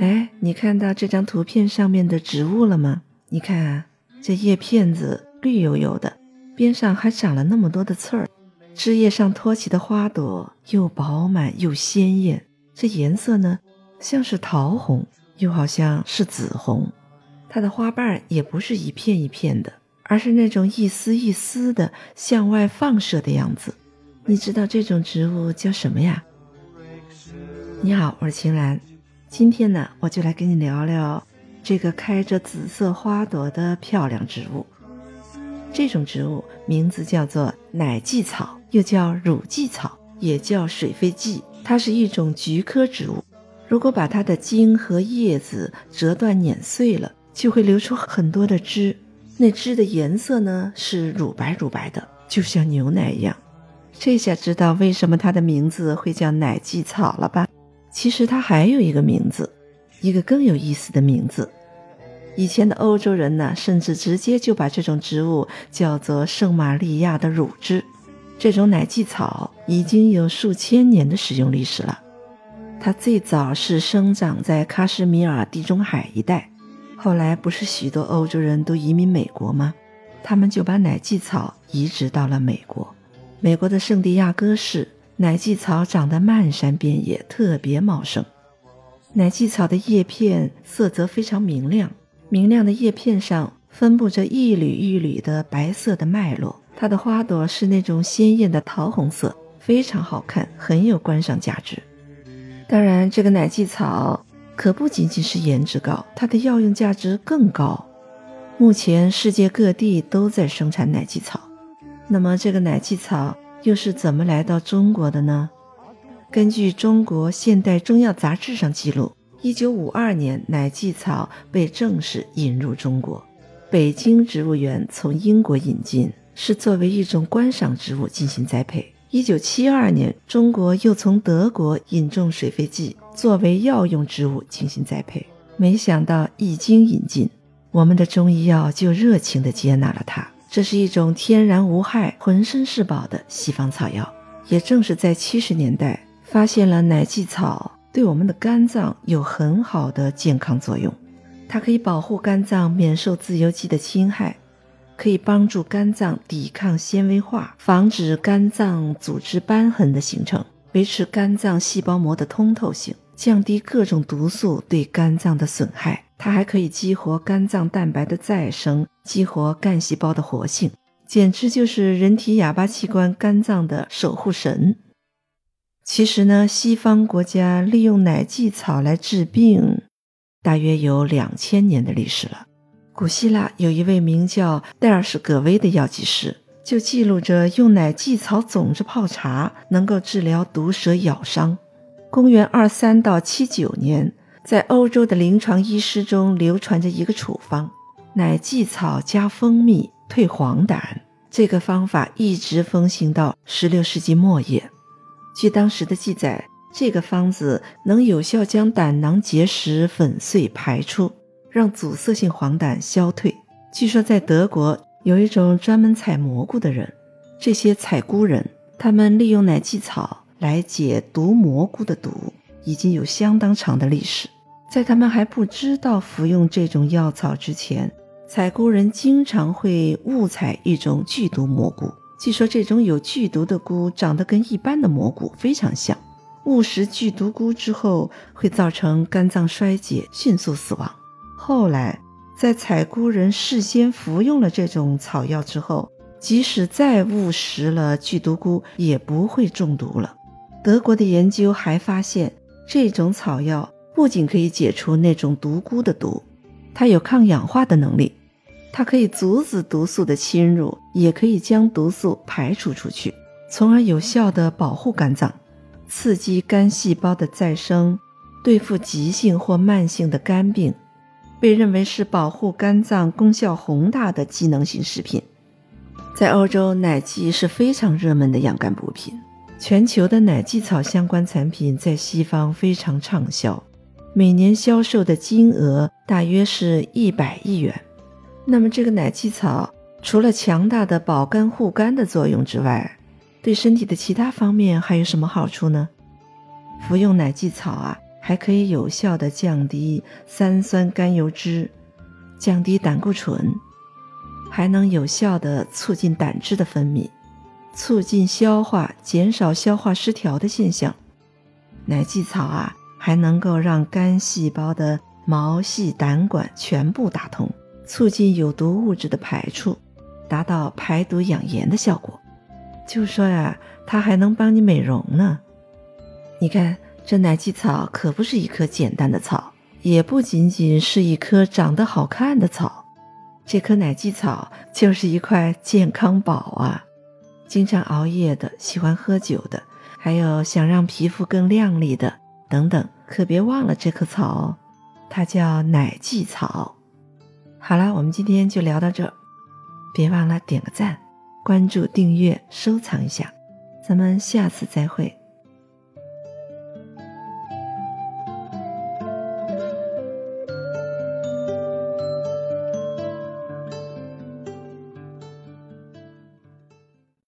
哎，你看到这张图片上面的植物了吗？你看啊，这叶片子绿油油的，边上还长了那么多的刺儿，枝叶上托起的花朵又饱满又鲜艳，这颜色呢，像是桃红，又好像是紫红。它的花瓣也不是一片一片的，而是那种一丝一丝的向外放射的样子。你知道这种植物叫什么呀？你好，我是秦岚。今天呢，我就来跟你聊聊这个开着紫色花朵的漂亮植物。这种植物名字叫做奶蓟草，又叫乳蓟草，也叫水飞蓟。它是一种菊科植物。如果把它的茎和叶子折断碾碎了，就会流出很多的汁。那汁的颜色呢是乳白乳白的，就像牛奶一样。这下知道为什么它的名字会叫奶蓟草了吧？其实它还有一个名字，一个更有意思的名字。以前的欧洲人呢，甚至直接就把这种植物叫做圣玛利亚的乳汁。这种奶蓟草已经有数千年的使用历史了。它最早是生长在喀什米尔地中海一带，后来不是许多欧洲人都移民美国吗？他们就把奶蓟草移植到了美国。美国的圣地亚哥市奶蓟草长得漫山遍野，特别茂盛。奶蓟草的叶片色泽非常明亮，明亮的叶片上分布着一缕一缕的白色的脉络。它的花朵是那种鲜艳的桃红色，非常好看，很有观赏价值。当然，这个奶蓟草可不仅仅是颜值高，它的药用价值更高。目前世界各地都在生产奶蓟草。那么，这个奶蓟草又是怎么来到中国的呢？根据《中国现代中药杂志》上记录，一九五二年，奶蓟草被正式引入中国。北京植物园从英国引进，是作为一种观赏植物进行栽培。一九七二年，中国又从德国引种水飞蓟，作为药用植物进行栽培。没想到一经引进，我们的中医药就热情地接纳了它。这是一种天然无害、浑身是宝的西方草药。也正是在七十年代，发现了奶蓟草对我们的肝脏有很好的健康作用。它可以保护肝脏免受自由基的侵害，可以帮助肝脏抵抗纤维化，防止肝脏组织瘢痕的形成，维持肝脏细胞膜的通透性，降低各种毒素对肝脏的损害。它还可以激活肝脏蛋白的再生，激活干细胞的活性，简直就是人体哑巴器官肝脏的守护神。其实呢，西方国家利用奶蓟草来治病，大约有两千年的历史了。古希腊有一位名叫戴尔史葛威的药剂师，就记录着用奶蓟草种子泡茶能够治疗毒蛇咬伤。公元二三到七九年。在欧洲的临床医师中流传着一个处方：奶蓟草加蜂蜜退黄疸。这个方法一直风行到十六世纪末叶。据当时的记载，这个方子能有效将胆囊结石粉碎排出，让阻塞性黄疸消退。据说在德国有一种专门采蘑菇的人，这些采菇人，他们利用奶蓟草来解毒蘑菇的毒。已经有相当长的历史，在他们还不知道服用这种药草之前，采菇人经常会误采一种剧毒蘑菇。据说这种有剧毒的菇长得跟一般的蘑菇非常像，误食剧毒菇之后会造成肝脏衰竭，迅速死亡。后来，在采菇人事先服用了这种草药之后，即使再误食了剧毒菇，也不会中毒了。德国的研究还发现。这种草药不仅可以解除那种毒菇的毒，它有抗氧化的能力，它可以阻止毒素的侵入，也可以将毒素排除出去，从而有效地保护肝脏，刺激肝细胞的再生，对付急性或慢性的肝病，被认为是保护肝脏功效宏大的机能性食品。在欧洲，奶蓟是非常热门的养肝补品。全球的奶蓟草相关产品在西方非常畅销，每年销售的金额大约是一百亿元。那么这个奶蓟草除了强大的保肝护肝的作用之外，对身体的其他方面还有什么好处呢？服用奶蓟草啊，还可以有效的降低三酸甘油脂，降低胆固醇，还能有效的促进胆汁的分泌，促进消化，减少消化失调的现象。奶蓟草啊，还能够让肝细胞的毛细胆管全部打通，促进有毒物质的排出，达到排毒养颜的效果。就说呀，它还能帮你美容呢。你看，这奶蓟草可不是一棵简单的草，也不仅仅是一棵长得好看的草，这棵奶蓟草就是一块健康宝啊！经常熬夜的，喜欢喝酒的，还有想让皮肤更亮丽的等等，可别忘了这棵草哦，它叫奶蓟草。好了，我们今天就聊到这儿，别忘了点个赞。关注、订阅、收藏一下，咱们下次再会。